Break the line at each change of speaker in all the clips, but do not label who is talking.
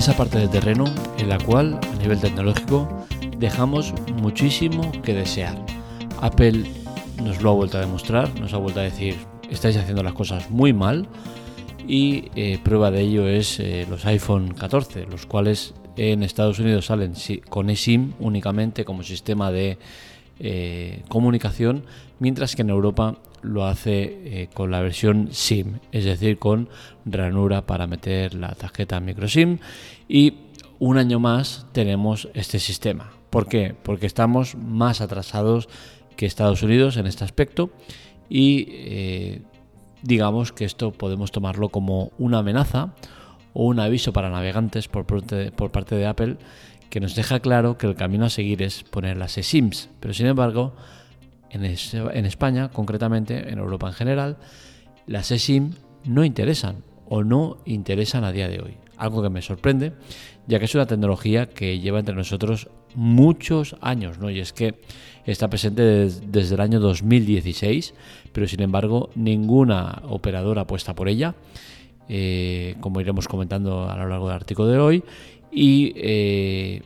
esa parte del terreno en la cual, a nivel tecnológico, dejamos muchísimo que desear. Apple nos lo ha vuelto a demostrar, nos ha vuelto a decir, estáis haciendo las cosas muy mal y eh, prueba de ello es eh, los iPhone 14, los cuales en Estados Unidos salen con eSIM únicamente como sistema de eh, comunicación, mientras que en Europa lo hace con la versión SIM, es decir, con ranura para meter la tarjeta micro SIM y un año más tenemos este sistema. ¿Por qué? Porque estamos más atrasados que Estados Unidos en este aspecto y digamos que esto podemos tomarlo como una amenaza o un aviso para navegantes por parte, de Apple que nos deja claro que el camino a seguir es poner las eSIMs. Pero sin embargo, en, España, concretamente, en Europa en general, las eSIM no interesan o no interesan a día de hoy. Algo que me sorprende, ya que es una tecnología que lleva entre nosotros muchos años, ¿no? Y es que está presente desde el año 2016, pero sin embargo ninguna operadora apuesta por ella, eh, como iremos comentando a lo largo del artículo de hoy, y eh,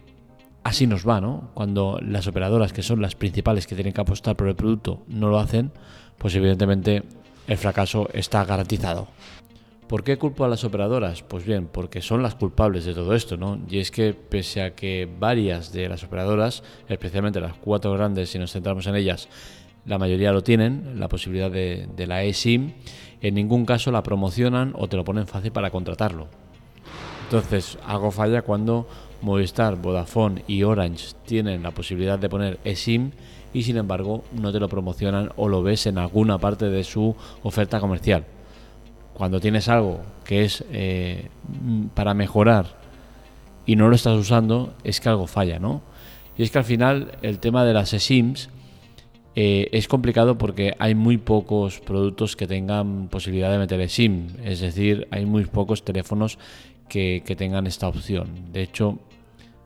así nos va, ¿no? Cuando las operadoras, que son las principales que tienen que apostar por el producto, no lo hacen, pues evidentemente el fracaso está garantizado. ¿Por qué culpo a las operadoras? Pues bien, porque son las culpables de todo esto, ¿no? Y es que pese a que varias de las operadoras, especialmente las cuatro grandes, si nos centramos en ellas, la mayoría lo tienen, la posibilidad de, la eSIM, en ningún caso la promocionan o te lo ponen fácil para contratarlo. Entonces, algo falla cuando Movistar, Vodafone y Orange tienen la posibilidad de poner eSIM y sin embargo no te lo promocionan o lo ves en alguna parte de su oferta comercial cuando tienes algo que es eh, para mejorar y no lo estás usando, es que algo falla, ¿no? Y es que al final el tema de las eSIMs eh, es complicado porque hay muy pocos productos que tengan posibilidad de meter eSIM, es decir, hay muy pocos teléfonos que, tengan esta opción. De hecho,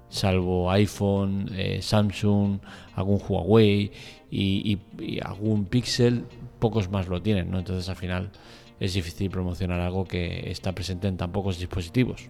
salvo iPhone, eh, Samsung, algún Huawei y, algún Pixel, pocos más lo tienen, ¿no? Entonces al final es difícil promocionar algo que está presente en tan pocos dispositivos.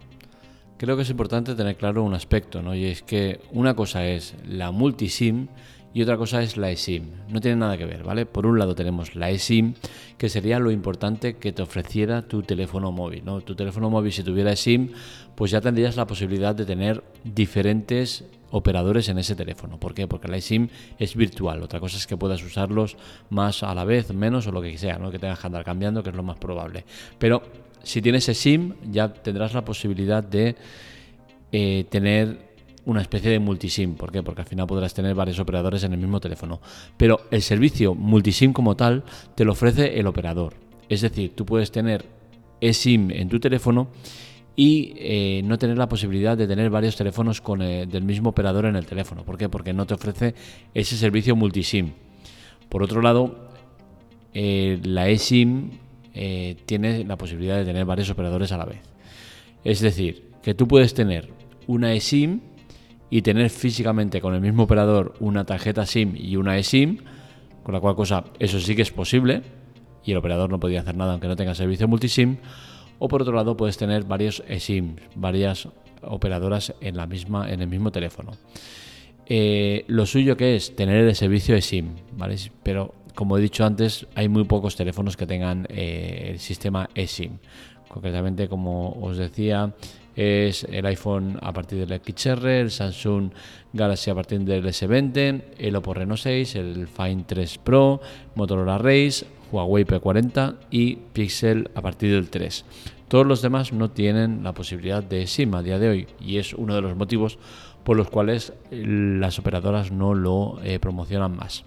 Creo que es importante tener claro un aspecto, ¿no? Y es que una cosa es la multisim y otra cosa es la eSIM. No tiene nada que ver, ¿vale? Por un lado tenemos la eSIM, que sería lo importante que te ofreciera tu teléfono móvil, ¿no? Tu teléfono móvil si tuviera eSIM, pues ya tendrías la posibilidad de tener diferentes operadores en ese teléfono. ¿Por qué? Porque la eSIM es virtual. Otra cosa es que puedas usarlos más a la vez, menos o lo que sea, ¿no? que tengas que andar cambiando, que es lo más probable. Pero si tienes eSIM, ya tendrás la posibilidad de eh, tener una especie de multisim. ¿Por qué? Porque al final podrás tener varios operadores en el mismo teléfono. Pero el servicio multisim como tal te lo ofrece el operador. Es decir, tú puedes tener eSIM en tu teléfono y eh, no tener la posibilidad de tener varios teléfonos con eh, del mismo operador en el teléfono. ¿Por qué? Porque no te ofrece ese servicio multisim. Por otro lado, eh, la eSIM tiene la posibilidad de tener varios operadores a la vez. Es decir, que tú puedes tener una eSIM y tener físicamente con el mismo operador una tarjeta SIM y una eSIM, con la cual cosa eso sí que es posible y el operador no podía hacer nada aunque no tenga servicio multisim o por otro lado puedes tener varios eSIM, varias operadoras en, la misma, en el mismo teléfono. Eh, lo suyo que es tener el servicio eSIM, ¿vale? Pero como he dicho antes, hay muy pocos teléfonos que tengan eh, el sistema eSIM. Concretamente, como os decía, es el iPhone a partir del XR, el Samsung Galaxy a partir del S20, el Oppo Reno 6, el Find 3 Pro, Motorola Race, Huawei P40 y Pixel a partir del 3. Todos los demás no tienen la posibilidad de SIM a día de hoy y es uno de los motivos por los cuales las operadoras no lo eh, promocionan más.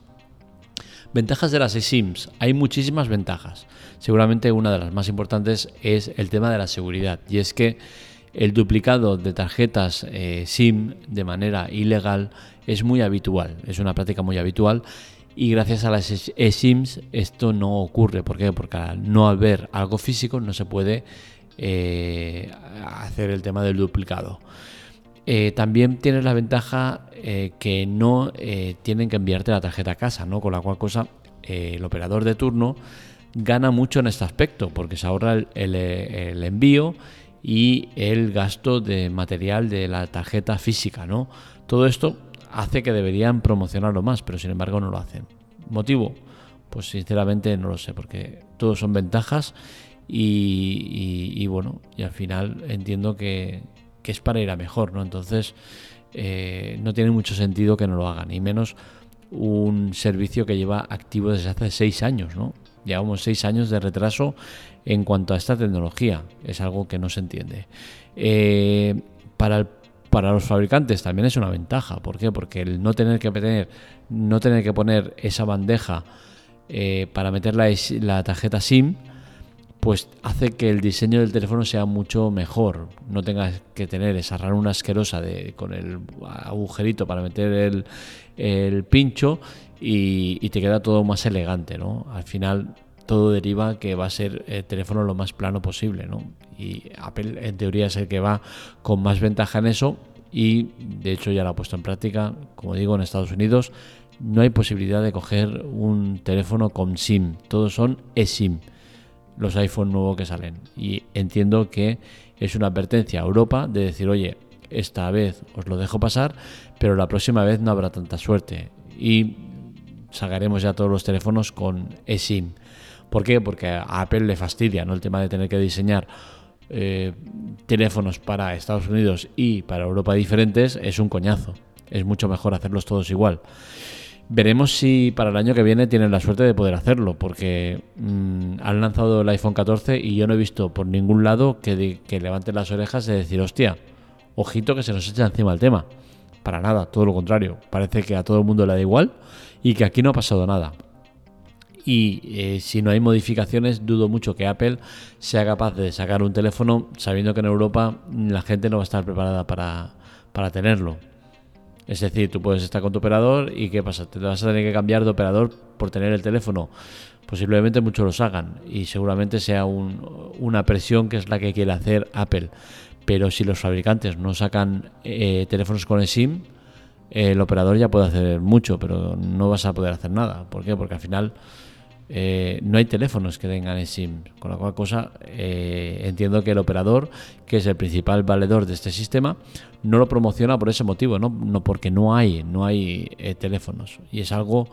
Ventajas de las eSIMs. Hay muchísimas ventajas. Seguramente una de las más importantes es el tema de la seguridad y es que el duplicado de tarjetas eh, SIM de manera ilegal es muy habitual, es una práctica muy habitual y gracias a las eSIMs esto no ocurre. ¿Por qué? Porque al no haber algo físico no se puede eh, hacer el tema del duplicado. Eh, también tienes la ventaja que no tienen que enviarte la tarjeta a casa, ¿no? Con la cual cosa el operador de turno gana mucho en este aspecto porque se ahorra el envío y el gasto de material de la tarjeta física, ¿no? Todo esto hace que deberían promocionarlo más, pero sin embargo no lo hacen. ¿Motivo? Pues sinceramente no lo sé, porque todos son ventajas y, bueno, y al final entiendo que, es para ir a mejor, ¿no? Entonces eh, no tiene mucho sentido que no lo hagan, y menos un servicio que lleva activo desde hace seis años, ¿no? Llevamos seis años de retraso en cuanto a esta tecnología. Es algo que no se entiende. Eh, para, los fabricantes también es una ventaja. ¿Por qué? Porque el no tener que no tener que poner esa bandeja eh, para meter la, tarjeta SIM, pues hace que el diseño del teléfono sea mucho mejor. No tengas que tener esa ranura asquerosa con el agujerito para meter el pincho y, te queda todo más elegante, ¿no? Al final todo deriva que va a ser el teléfono lo más plano posible, ¿no? Y Apple en teoría es el que va con más ventaja en eso y de hecho ya lo ha puesto en práctica, como digo, en Estados Unidos no hay posibilidad de coger un teléfono con SIM, todos son eSIM, los iPhone nuevos que salen. Y entiendo que es una advertencia a Europa de decir, oye, esta vez os lo dejo pasar, pero la próxima vez no habrá tanta suerte. Y sacaremos ya todos los teléfonos con eSIM. ¿Por qué? Porque a Apple le fastidia ¿no? el tema de tener que diseñar eh, teléfonos para Estados Unidos y para Europa diferentes es un coñazo. Es mucho mejor hacerlos todos igual. Veremos si para el año que viene tienen la suerte de poder hacerlo, porque mm, han lanzado el iPhone 14 y yo no he visto por ningún lado que, levanten las orejas de decir, hostia, ojito que se nos echa encima el tema. Para nada, todo lo contrario. Parece que a todo el mundo le da igual y que aquí no ha pasado nada. Y eh, si no hay modificaciones, dudo mucho que Apple sea capaz de sacar un teléfono sabiendo que en Europa la gente no va a estar preparada para, para tenerlo. Es decir, tú puedes estar con tu operador y ¿qué pasa? ¿Te vas a tener que cambiar de operador por tener el teléfono? Posiblemente muchos los hagan y seguramente sea una presión que es la que quiere hacer Apple. Pero si los fabricantes no sacan eh, teléfonos con eSIM, el operador ya puede hacer mucho, pero no vas a poder hacer nada. ¿Por qué? Porque al final eh, no hay teléfonos que tengan eSIM. Con la cual cosa eh, entiendo que el operador, que es el principal valedor de este sistema, no lo promociona por ese motivo, no, no porque no hay, no hay teléfonos. Y es algo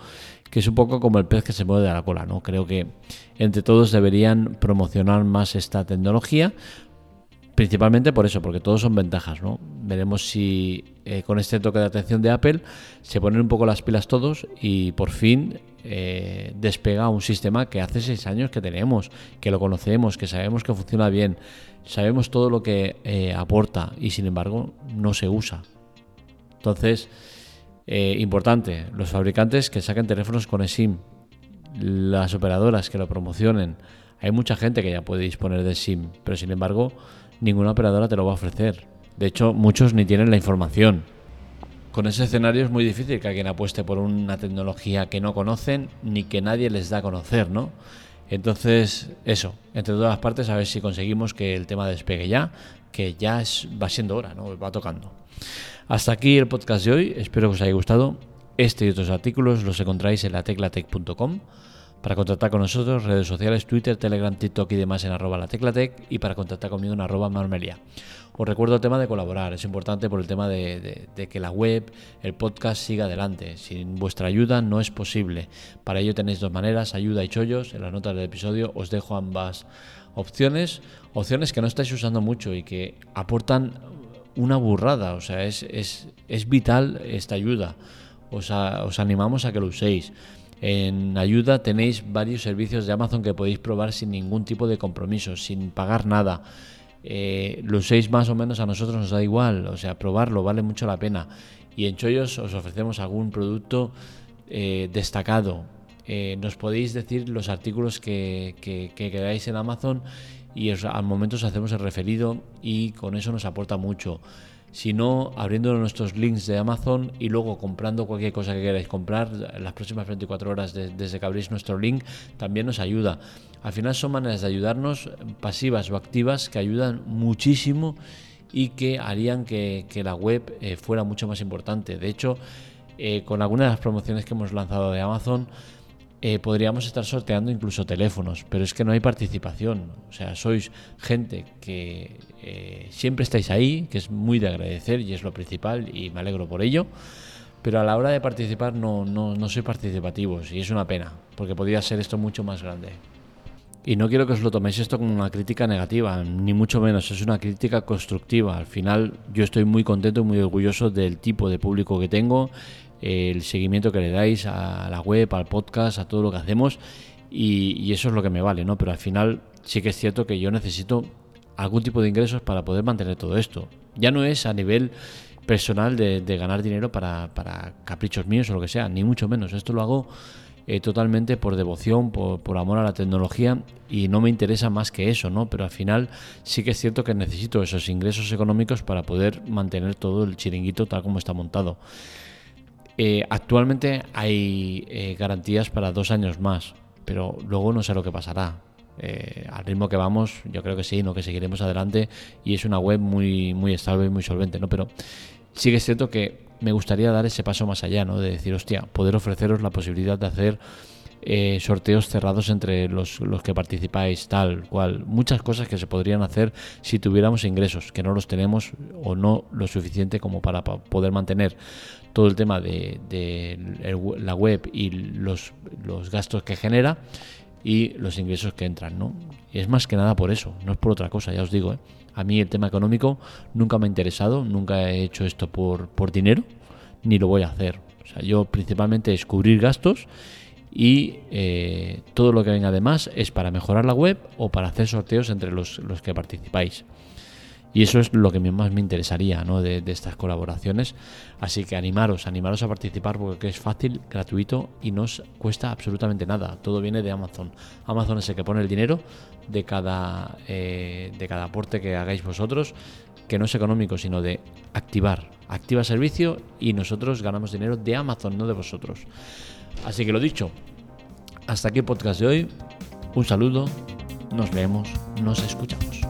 que es un poco como el pez que se mueve de la cola, ¿no? Creo que entre todos deberían promocionar más esta tecnología Principalmente por eso, porque todos son ventajas, ¿no? Veremos si eh, con este toque de atención de Apple se ponen un poco las pilas todos y por fin eh, despega un sistema que hace seis años que tenemos, que lo conocemos, que sabemos que funciona bien, sabemos todo lo que eh, aporta y sin embargo no se usa. Entonces, importante, los fabricantes que saquen teléfonos con eSIM, las operadoras que lo promocionen. Hay mucha gente que ya puede disponer de SIM, pero sin embargo ninguna operadora te lo va a ofrecer. De hecho, muchos ni tienen la información. Con ese escenario es muy difícil que alguien apueste por una tecnología que no conocen ni que nadie les da a conocer, ¿no? Entonces, eso, entre todas las partes, a ver si conseguimos que el tema despegue ya, que ya es, va siendo hora, ¿no? Va tocando. Hasta aquí el podcast de hoy, espero que os haya gustado. Este y otros artículos los encontráis en la teclatec.com. Para contactar con nosotros, redes sociales, Twitter, Telegram, TikTok y demás en arroba la teclatec y para contactar conmigo en arroba marmelia. Os recuerdo el tema de colaborar, es importante por el tema de, que la web, el podcast siga adelante. Sin vuestra ayuda no es posible. Para ello tenéis dos maneras, ayuda y chollos. En las notas del episodio os dejo ambas opciones, opciones que no estáis usando mucho y que aportan una burrada, o sea, es, es, vital esta ayuda. Os, os animamos a que lo uséis. En ayuda tenéis varios servicios de Amazon que podéis probar sin ningún tipo de compromiso, sin pagar nada. Eh, lo uséis más o menos a nosotros nos da igual, o sea, probarlo vale mucho la pena. Y en Chollos os ofrecemos algún producto eh, destacado. Eh, nos podéis decir los artículos que, que, queráis en Amazon y al momento os hacemos el referido y con eso nos aporta mucho sino abriendo nuestros links de Amazon y luego comprando cualquier cosa que queráis comprar las próximas 24 horas desde que abrís nuestro link también nos ayuda. Al final son maneras de ayudarnos pasivas o activas que ayudan muchísimo y que harían que, la web eh, fuera mucho más importante. De hecho, eh, con algunas de las promociones que hemos lanzado de Amazon, eh, podríamos estar sorteando incluso teléfonos, pero es que no hay participación. O sea, sois gente que eh, siempre estáis ahí, que es muy de agradecer y es lo principal y me alegro por ello. Pero a la hora de participar no, no, no soy participativos y es una pena, porque podría ser esto mucho más grande. Y no quiero que os lo toméis esto como una crítica negativa, ni mucho menos, es una crítica constructiva. Al final yo estoy muy contento y muy orgulloso del tipo de público que tengo el seguimiento que le dais a la web, al podcast, a todo lo que hacemos y, eso es lo que me vale, ¿no? Pero al final sí que es cierto que yo necesito algún tipo de ingresos para poder mantener todo esto. Ya no es a nivel personal de, ganar dinero para, caprichos míos o lo que sea, ni mucho menos. Esto lo hago eh, totalmente por devoción, por, por, amor a la tecnología y no me interesa más que eso, ¿no? Pero al final sí que es cierto que necesito esos ingresos económicos para poder mantener todo el chiringuito tal como está montado. Eh, actualmente hay eh, garantías para dos años más, pero luego no sé lo que pasará. Eh, al ritmo que vamos, yo creo que sí, ¿no? que seguiremos adelante y es una web muy, muy estable y muy solvente, ¿no? Pero sí que es cierto que me gustaría dar ese paso más allá, ¿no? De decir, hostia, poder ofreceros la posibilidad de hacer eh, sorteos cerrados entre los, que participáis, tal cual. Muchas cosas que se podrían hacer si tuviéramos ingresos, que no los tenemos o no lo suficiente como para, poder mantener todo el tema de, la web y los, gastos que genera y los ingresos que entran, ¿no? Es más que nada por eso, no es por otra cosa, ya os digo, ¿eh? A mí el tema económico nunca me ha interesado, nunca he hecho esto por, por dinero, ni lo voy a hacer. O sea, yo principalmente es cubrir gastos y eh, todo lo que venga además es para mejorar la web o para hacer sorteos entre los, que participáis. Y eso es lo que más me interesaría ¿no? de, estas colaboraciones. Así que animaros, animaros a participar porque es fácil, gratuito y no os cuesta absolutamente nada. Todo viene de Amazon. Amazon es el que pone el dinero de cada, eh, de cada aporte que hagáis vosotros, que no es económico, sino de activar. Activa servicio y nosotros ganamos dinero de Amazon, no de vosotros. Así que lo dicho, hasta aquí el podcast de hoy. Un saludo, nos vemos, nos escuchamos.